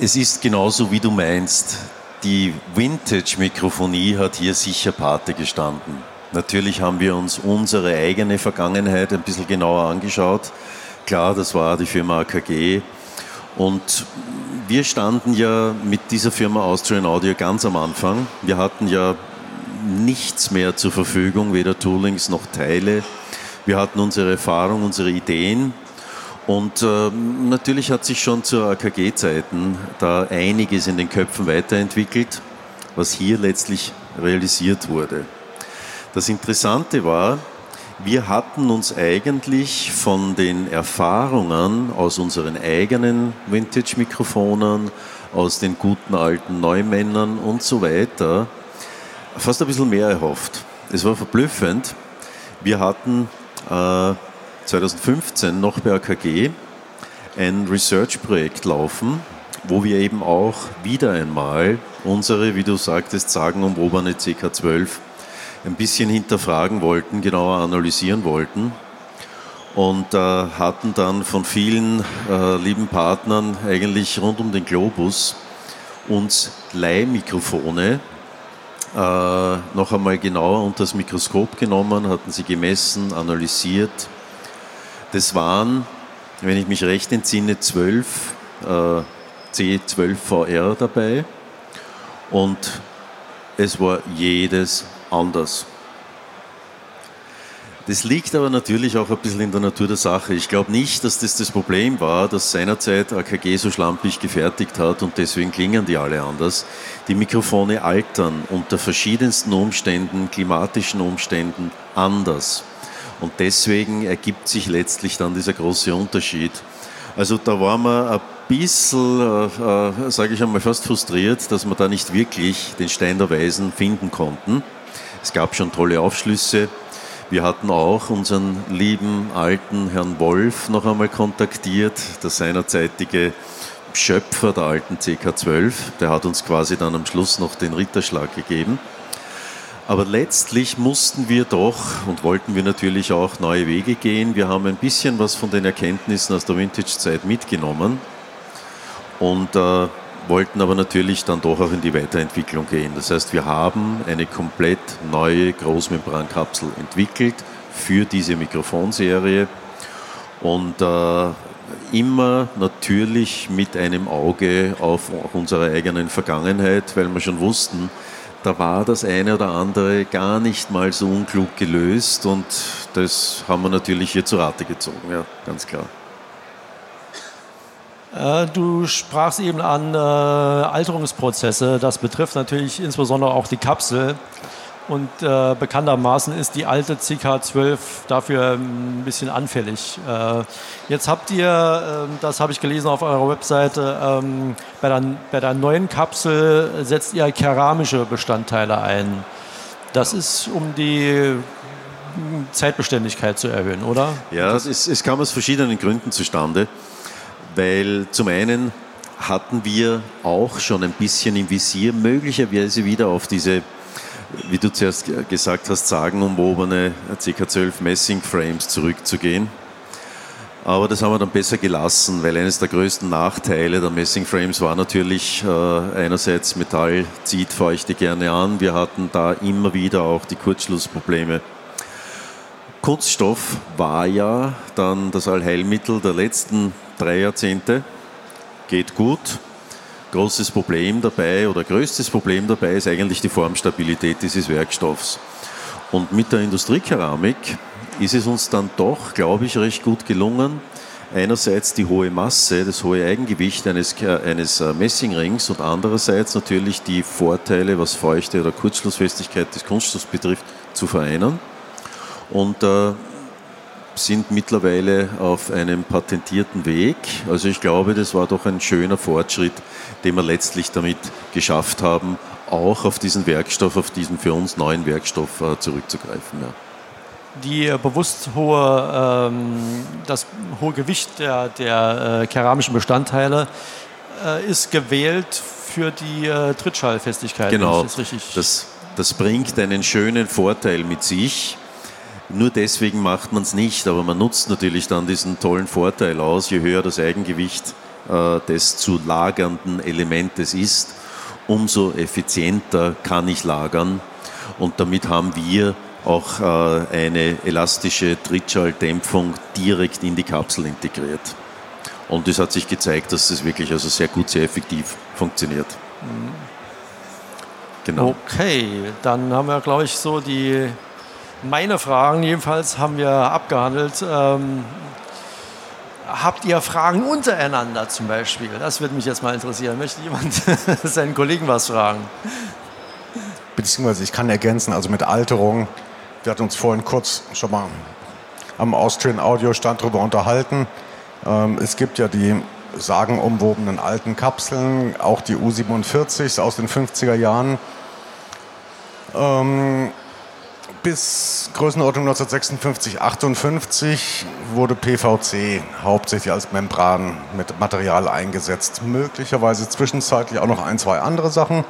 Es ist genauso, wie du meinst. Die Vintage-Mikrofonie hat hier sicher Pate gestanden. Natürlich haben wir uns unsere eigene Vergangenheit ein bisschen genauer angeschaut. Klar, das war die Firma AKG. Und wir standen ja mit dieser Firma Austrian Audio ganz am Anfang. Wir hatten ja nichts mehr zur Verfügung, weder Toolings noch Teile. Wir hatten unsere Erfahrung, unsere Ideen. Und äh, natürlich hat sich schon zu AKG-Zeiten da einiges in den Köpfen weiterentwickelt, was hier letztlich realisiert wurde. Das Interessante war, wir hatten uns eigentlich von den Erfahrungen aus unseren eigenen Vintage-Mikrofonen, aus den guten alten Neumännern und so weiter fast ein bisschen mehr erhofft. Es war verblüffend. Wir hatten äh, 2015 noch bei AKG ein Research-Projekt laufen, wo wir eben auch wieder einmal unsere, wie du sagtest, sagenumwobene CK12 ein bisschen hinterfragen wollten, genauer analysieren wollten und äh, hatten dann von vielen äh, lieben Partnern eigentlich rund um den Globus uns Leihmikrofone äh, noch einmal genauer unter das Mikroskop genommen, hatten sie gemessen, analysiert. Das waren, wenn ich mich recht entsinne, zwölf äh, C12VR dabei und es war jedes anders. Das liegt aber natürlich auch ein bisschen in der Natur der Sache. Ich glaube nicht, dass das das Problem war, dass seinerzeit AKG so schlampig gefertigt hat und deswegen klingen die alle anders. Die Mikrofone altern unter verschiedensten Umständen, klimatischen Umständen anders. Und deswegen ergibt sich letztlich dann dieser große Unterschied. Also da waren wir ein bisschen, äh, äh sage ich einmal, fast frustriert, dass wir da nicht wirklich den Stein der Weisen finden konnten. Es gab schon tolle Aufschlüsse. Wir hatten auch unseren lieben alten Herrn Wolf noch einmal kontaktiert, der seinerzeitige Schöpfer der alten CK12. Der hat uns quasi dann am Schluss noch den Ritterschlag gegeben. Aber letztlich mussten wir doch und wollten wir natürlich auch neue Wege gehen. Wir haben ein bisschen was von den Erkenntnissen aus der Vintage-Zeit mitgenommen und äh, wollten aber natürlich dann doch auch in die Weiterentwicklung gehen. Das heißt, wir haben eine komplett neue Großmembrankapsel entwickelt für diese Mikrofonserie und äh, immer natürlich mit einem Auge auf unsere eigenen Vergangenheit, weil wir schon wussten, da war das eine oder andere gar nicht mal so unklug gelöst und das haben wir natürlich hier zu Rate gezogen, ja, ganz klar. Äh, du sprachst eben an äh, Alterungsprozesse. Das betrifft natürlich insbesondere auch die Kapsel. Und äh, bekanntermaßen ist die alte CK12 dafür ein bisschen anfällig. Äh, jetzt habt ihr, äh, das habe ich gelesen auf eurer Webseite, ähm, bei, der, bei der neuen Kapsel setzt ihr keramische Bestandteile ein. Das ist, um die Zeitbeständigkeit zu erhöhen, oder? Ja, es, es kam aus verschiedenen Gründen zustande, weil zum einen hatten wir auch schon ein bisschen im Visier möglicherweise wieder auf diese wie du zuerst gesagt hast, sagenumwobene CK12 Messing Frames zurückzugehen. Aber das haben wir dann besser gelassen, weil eines der größten Nachteile der Messing Frames war natürlich äh, einerseits Metall zieht Feuchte gerne an. Wir hatten da immer wieder auch die Kurzschlussprobleme. Kunststoff war ja dann das Allheilmittel der letzten drei Jahrzehnte. Geht gut, großes Problem dabei oder größtes Problem dabei ist eigentlich die Formstabilität dieses Werkstoffs. Und mit der Industriekeramik ist es uns dann doch, glaube ich, recht gut gelungen, einerseits die hohe Masse, das hohe Eigengewicht eines, eines äh, Messingrings und andererseits natürlich die Vorteile, was Feuchte oder Kurzschlussfestigkeit des Kunststoffs betrifft, zu vereinen. Und äh, sind mittlerweile auf einem patentierten Weg. Also ich glaube, das war doch ein schöner Fortschritt, den wir letztlich damit geschafft haben, auch auf diesen Werkstoff, auf diesen für uns neuen Werkstoff äh, zurückzugreifen. Ja. Die äh, bewusst hohe, ähm, das hohe Gewicht der, der äh, keramischen Bestandteile ist gewählt für die Trittschallfestigkeit. Genau, das, das, das bringt einen schönen Vorteil mit sich nur deswegen macht man es nicht, aber man nutzt natürlich dann diesen tollen Vorteil aus, je höher das Eigengewicht äh, des zu lagernden Elementes ist, umso effizienter kann ich lagern. Und damit haben wir auch äh, eine elastische Trittschalldämpfung direkt in die Kapsel integriert. Und es hat sich gezeigt, dass es wirklich also sehr gut, sehr effektiv funktioniert. Genau. Okay, dann haben wir, glaube ich, so die meine Fragen jedenfalls haben wir abgehandelt. Ähm, habt ihr Fragen untereinander zum Beispiel? Das würde mich jetzt mal interessieren. Möchte jemand seinen Kollegen was fragen? Beziehungsweise ich kann ergänzen, also mit Alterung, wir hatten uns vorhin kurz schon mal am Austrian Audio Stand darüber unterhalten. Ähm, es gibt ja die sagenumwobenen alten Kapseln, auch die U47 aus den 50er Jahren. Ähm, bis Größenordnung 1956, 58 wurde PVC hauptsächlich als Membran mit Material eingesetzt. Möglicherweise zwischenzeitlich auch noch ein, zwei andere Sachen.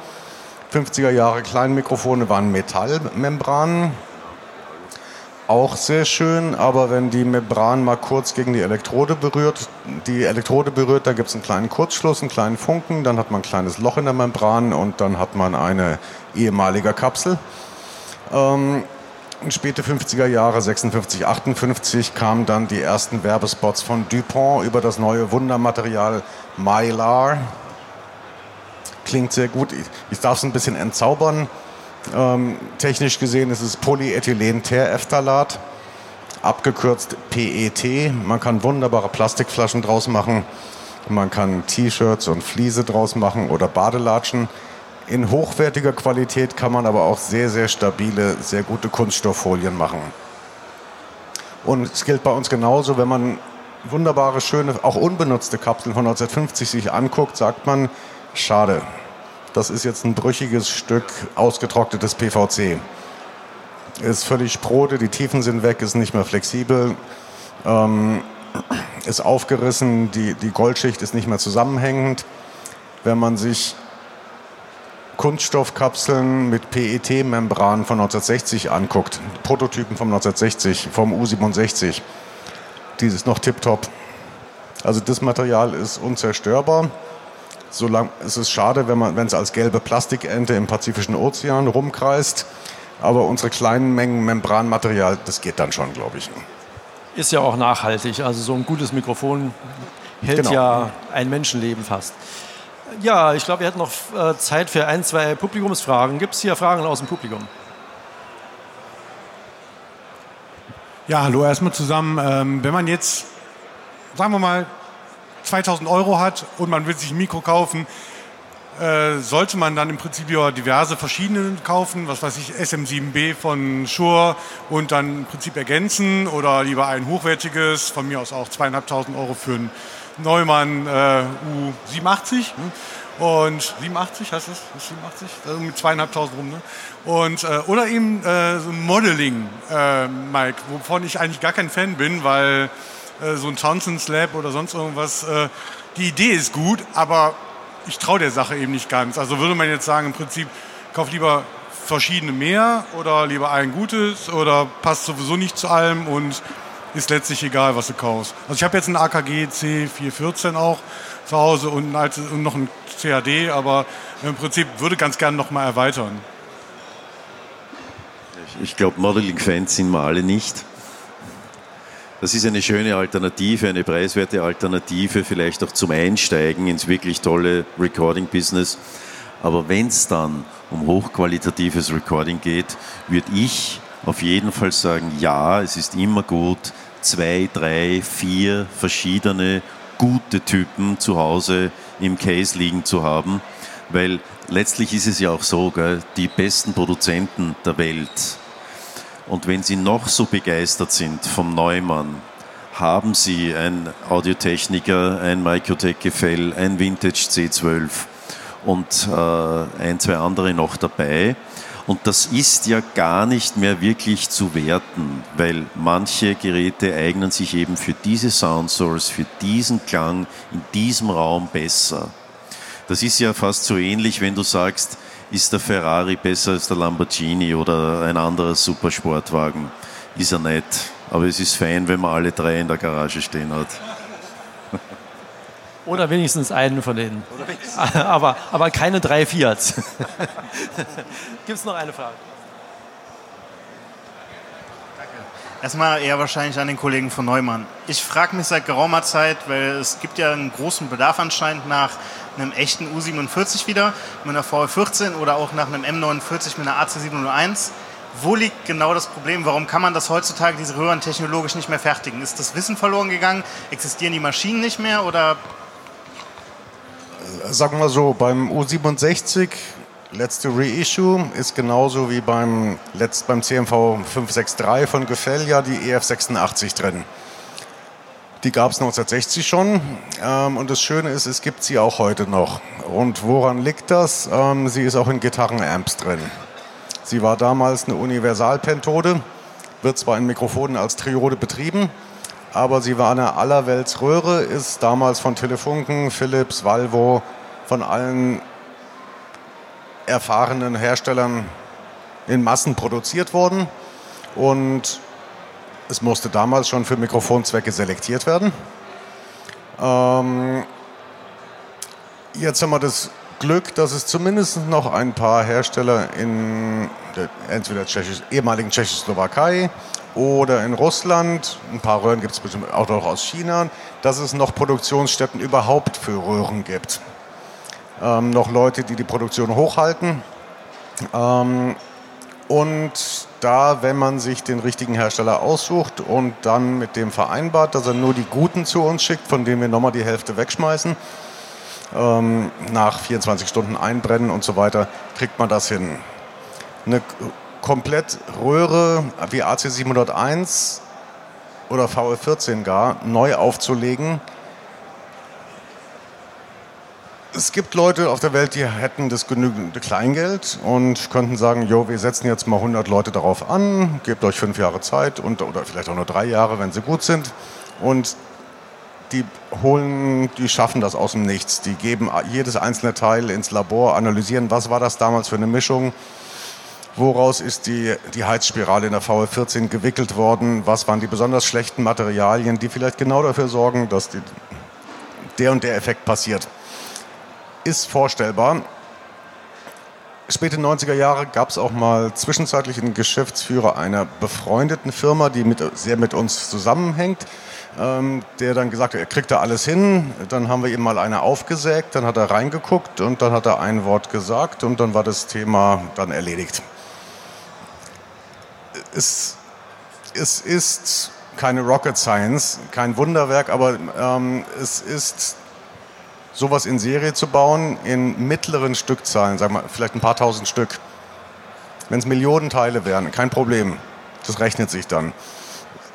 50er Jahre Kleinmikrofone waren Metallmembranen. Auch sehr schön, aber wenn die Membran mal kurz gegen die Elektrode berührt, die Elektrode berührt, da gibt es einen kleinen Kurzschluss, einen kleinen Funken, dann hat man ein kleines Loch in der Membran und dann hat man eine ehemalige Kapsel. Ähm, späte 50er Jahre, 56, 58, kamen dann die ersten Werbespots von DuPont über das neue Wundermaterial Mylar. Klingt sehr gut. Ich darf es ein bisschen entzaubern. Ähm, technisch gesehen ist es Polyethylen-Terephthalat, abgekürzt PET. Man kann wunderbare Plastikflaschen draus machen. Man kann T-Shirts und Fliese draus machen oder Badelatschen. In hochwertiger Qualität kann man aber auch sehr, sehr stabile, sehr gute Kunststofffolien machen. Und es gilt bei uns genauso, wenn man wunderbare, schöne, auch unbenutzte Kapseln von 1950 sich anguckt, sagt man, schade, das ist jetzt ein brüchiges Stück ausgetrocknetes PVC. Ist völlig sprode, die Tiefen sind weg, ist nicht mehr flexibel, ähm, ist aufgerissen, die, die Goldschicht ist nicht mehr zusammenhängend. Wenn man sich Kunststoffkapseln mit PET-Membran von 1960 anguckt, Prototypen von 1960, vom U67, dieses noch tiptop. Also das Material ist unzerstörbar. Solang, es ist schade, wenn, man, wenn es als gelbe Plastikente im Pazifischen Ozean rumkreist. Aber unsere kleinen Mengen Membranmaterial, das geht dann schon, glaube ich. Ist ja auch nachhaltig. Also so ein gutes Mikrofon hält genau. ja ein Menschenleben fast. Ja, ich glaube, wir hätten noch äh, Zeit für ein, zwei Publikumsfragen. Gibt es hier Fragen aus dem Publikum? Ja, hallo erstmal zusammen. Ähm, wenn man jetzt, sagen wir mal, 2000 Euro hat und man will sich ein Mikro kaufen, äh, sollte man dann im Prinzip ja diverse verschiedene kaufen, was weiß ich, SM7B von Shure und dann im Prinzip ergänzen oder lieber ein hochwertiges, von mir aus auch zweieinhalbtausend Euro für ein Neumann äh, U87. Hm? Und 87 heißt es? 87? Also mit zweieinhalbtausend rum. Ne? Und, äh, oder eben äh, so ein Modeling, äh, Mike, wovon ich eigentlich gar kein Fan bin, weil äh, so ein Townsend Slab oder sonst irgendwas, äh, die Idee ist gut, aber ich traue der Sache eben nicht ganz. Also würde man jetzt sagen, im Prinzip, kauf lieber verschiedene mehr oder lieber ein gutes oder passt sowieso nicht zu allem und ist letztlich egal, was du kaufst. Also ich habe jetzt ein AKG C414 auch zu Hause und, und noch ein CAD, aber im Prinzip würde ganz gerne noch mal erweitern. Ich glaube, Modeling-Fans sind wir alle nicht. Das ist eine schöne Alternative, eine preiswerte Alternative, vielleicht auch zum Einsteigen ins wirklich tolle Recording-Business. Aber wenn es dann um hochqualitatives Recording geht, würde ich auf jeden Fall sagen, ja, es ist immer gut, zwei, drei, vier verschiedene gute Typen zu Hause im Case liegen zu haben, weil letztlich ist es ja auch so, gell, die besten Produzenten der Welt, und wenn sie noch so begeistert sind vom Neumann, haben sie ein Audiotechniker, ein Microtech Gefell, ein Vintage C12 und äh, ein, zwei andere noch dabei und das ist ja gar nicht mehr wirklich zu werten, weil manche Geräte eignen sich eben für diese Sound Source, für diesen Klang in diesem Raum besser. Das ist ja fast so ähnlich, wenn du sagst, ist der Ferrari besser als der Lamborghini oder ein anderer Supersportwagen? Ist er nicht. Aber es ist fein, wenn man alle drei in der Garage stehen hat. Oder wenigstens einen von denen. Aber, aber keine drei Fiats. Gibt es noch eine Frage? Erstmal eher wahrscheinlich an den Kollegen von Neumann. Ich frage mich seit geraumer Zeit, weil es gibt ja einen großen Bedarf anscheinend nach einem echten U47 wieder, mit einer VW14 oder auch nach einem M49 mit einer AC701. Wo liegt genau das Problem? Warum kann man das heutzutage, diese Röhren technologisch nicht mehr fertigen? Ist das Wissen verloren gegangen? Existieren die Maschinen nicht mehr oder sagen wir so, beim U67 letzte Reissue ist genauso wie beim, letzt, beim CMV 563 von Gefell ja die EF86 drin. Die gab es 1960 schon ähm, und das Schöne ist, es gibt sie auch heute noch. Und woran liegt das? Ähm, sie ist auch in Gitarrenamps drin. Sie war damals eine Universalpentode, wird zwar in Mikrofonen als Triode betrieben, aber sie war eine Allerweltsröhre, ist damals von Telefunken, Philips, Valvo, von allen erfahrenen Herstellern in Massen produziert worden und es musste damals schon für Mikrofonzwecke selektiert werden. Ähm, jetzt haben wir das Glück, dass es zumindest noch ein paar Hersteller in der entweder Tschechisch, ehemaligen Tschechoslowakei oder in Russland, ein paar Röhren gibt es bestimmt auch noch aus China, dass es noch Produktionsstätten überhaupt für Röhren gibt ähm, noch Leute, die die Produktion hochhalten. Ähm, und da, wenn man sich den richtigen Hersteller aussucht und dann mit dem vereinbart, dass er nur die guten zu uns schickt, von denen wir nochmal die Hälfte wegschmeißen, ähm, nach 24 Stunden einbrennen und so weiter, kriegt man das hin. Eine komplett Röhre wie AC701 oder VL14 gar neu aufzulegen, es gibt Leute auf der Welt, die hätten das genügende Kleingeld und könnten sagen, jo, wir setzen jetzt mal 100 Leute darauf an, gebt euch fünf Jahre Zeit und, oder vielleicht auch nur drei Jahre, wenn sie gut sind. Und die holen, die schaffen das aus dem Nichts. Die geben jedes einzelne Teil ins Labor, analysieren, was war das damals für eine Mischung, woraus ist die, die Heizspirale in der VL14 gewickelt worden, was waren die besonders schlechten Materialien, die vielleicht genau dafür sorgen, dass die, der und der Effekt passiert ist vorstellbar. Späte 90er Jahre gab es auch mal zwischenzeitlich einen Geschäftsführer einer befreundeten Firma, die mit, sehr mit uns zusammenhängt, ähm, der dann gesagt hat, er kriegt da alles hin. Dann haben wir ihm mal eine aufgesägt, dann hat er reingeguckt und dann hat er ein Wort gesagt und dann war das Thema dann erledigt. Es, es ist keine Rocket Science, kein Wunderwerk, aber ähm, es ist sowas in Serie zu bauen, in mittleren Stückzahlen, sagen wir vielleicht ein paar tausend Stück. Wenn es Millionen Teile wären, kein Problem. Das rechnet sich dann.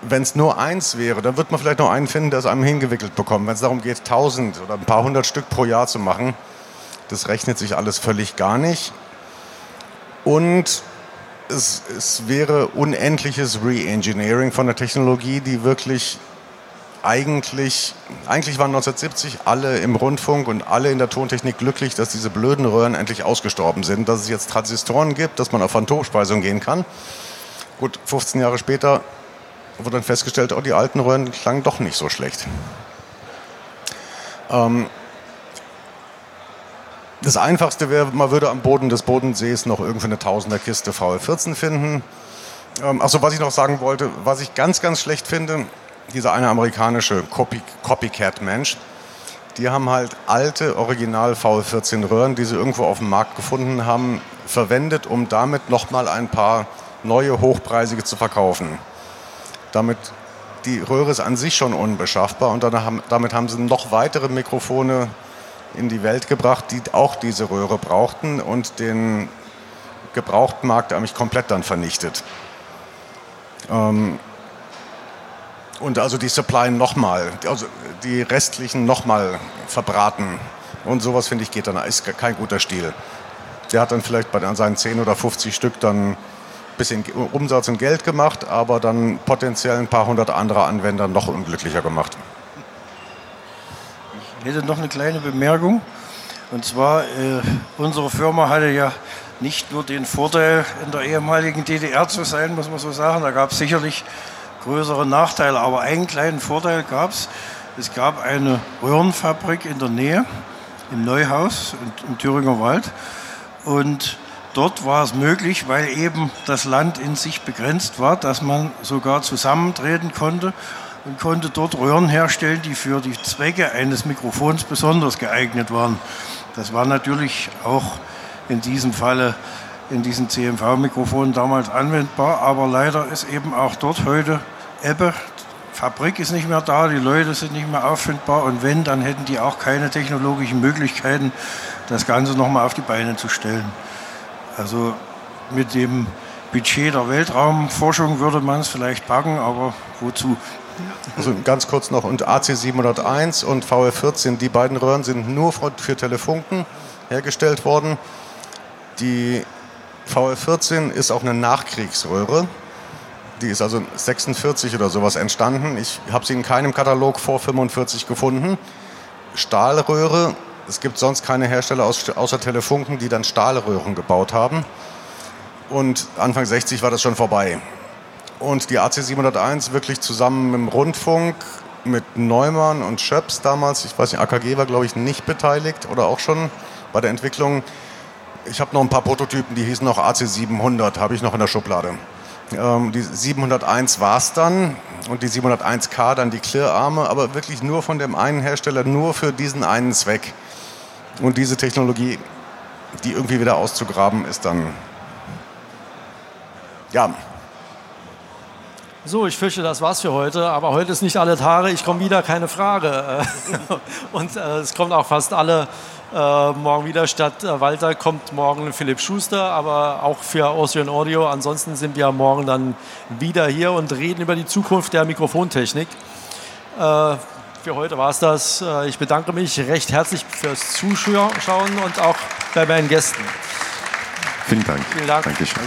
Wenn es nur eins wäre, dann wird man vielleicht noch einen finden, der es einem hingewickelt bekommt. Wenn es darum geht, tausend oder ein paar hundert Stück pro Jahr zu machen, das rechnet sich alles völlig gar nicht. Und es, es wäre unendliches Re-Engineering von der Technologie, die wirklich eigentlich, eigentlich waren 1970 alle im Rundfunk und alle in der Tontechnik glücklich, dass diese blöden Röhren endlich ausgestorben sind, dass es jetzt Transistoren gibt, dass man auf Phantomspeisung gehen kann. Gut, 15 Jahre später wurde dann festgestellt, oh, die alten Röhren klangen doch nicht so schlecht. Ähm, das Einfachste wäre, man würde am Boden des Bodensees noch irgendwie eine Tausenderkiste VL14 finden. Ähm, Achso, was ich noch sagen wollte, was ich ganz, ganz schlecht finde, dieser eine amerikanische Copy, Copycat-Mensch, die haben halt alte Original VL14 Röhren, die sie irgendwo auf dem Markt gefunden haben, verwendet, um damit nochmal ein paar neue hochpreisige zu verkaufen. Damit die Röhre ist an sich schon unbeschaffbar und haben, damit haben sie noch weitere Mikrofone in die Welt gebracht, die auch diese Röhre brauchten und den Gebrauchtmarkt eigentlich komplett dann vernichtet. Ähm, und also die Supply nochmal, also die restlichen nochmal verbraten. Und sowas, finde ich, geht dann, ist kein guter Stil. Der hat dann vielleicht bei seinen 10 oder 50 Stück dann ein bisschen Umsatz und Geld gemacht, aber dann potenziell ein paar hundert andere Anwender noch unglücklicher gemacht. Ich hätte noch eine kleine Bemerkung. Und zwar, äh, unsere Firma hatte ja nicht nur den Vorteil, in der ehemaligen DDR zu sein, muss man so sagen. Da gab es sicherlich größere Nachteile. Aber einen kleinen Vorteil gab es. Es gab eine Röhrenfabrik in der Nähe, im Neuhaus im Thüringer Wald. Und dort war es möglich, weil eben das Land in sich begrenzt war, dass man sogar zusammentreten konnte und konnte dort Röhren herstellen, die für die Zwecke eines Mikrofons besonders geeignet waren. Das war natürlich auch in diesem Falle in diesen CMV-Mikrofonen damals anwendbar, aber leider ist eben auch dort heute Ebbe. Fabrik ist nicht mehr da, die Leute sind nicht mehr auffindbar und wenn, dann hätten die auch keine technologischen Möglichkeiten, das Ganze nochmal auf die Beine zu stellen. Also mit dem Budget der Weltraumforschung würde man es vielleicht packen, aber wozu? Also ganz kurz noch, und AC701 und VF14, die beiden Röhren sind nur für Telefunken hergestellt worden. Die VF14 ist auch eine Nachkriegsröhre. Die ist also 46 oder sowas entstanden. Ich habe sie in keinem Katalog vor 45 gefunden. Stahlröhre. Es gibt sonst keine Hersteller außer Telefunken, die dann Stahlröhren gebaut haben. Und Anfang 60 war das schon vorbei. Und die AC701 wirklich zusammen mit dem Rundfunk, mit Neumann und Schöps damals, ich weiß nicht, AKG war glaube ich nicht beteiligt oder auch schon bei der Entwicklung. Ich habe noch ein paar Prototypen, die hießen noch AC700, habe ich noch in der Schublade. Ähm, die 701 war es dann und die 701K dann die Clear-Arme, aber wirklich nur von dem einen Hersteller, nur für diesen einen Zweck. Und diese Technologie, die irgendwie wieder auszugraben, ist dann ja, so, ich fürchte, das war's für heute. Aber heute ist nicht alle Tage. Ich komme wieder, keine Frage. Und äh, es kommt auch fast alle äh, morgen wieder. Statt äh, Walter kommt morgen Philipp Schuster, aber auch für Austrian Audio. Ansonsten sind wir morgen dann wieder hier und reden über die Zukunft der Mikrofontechnik. Äh, für heute war es das. Äh, ich bedanke mich recht herzlich fürs Zuschauen und auch bei meinen Gästen. Vielen Dank. Vielen Dank. Dankeschön.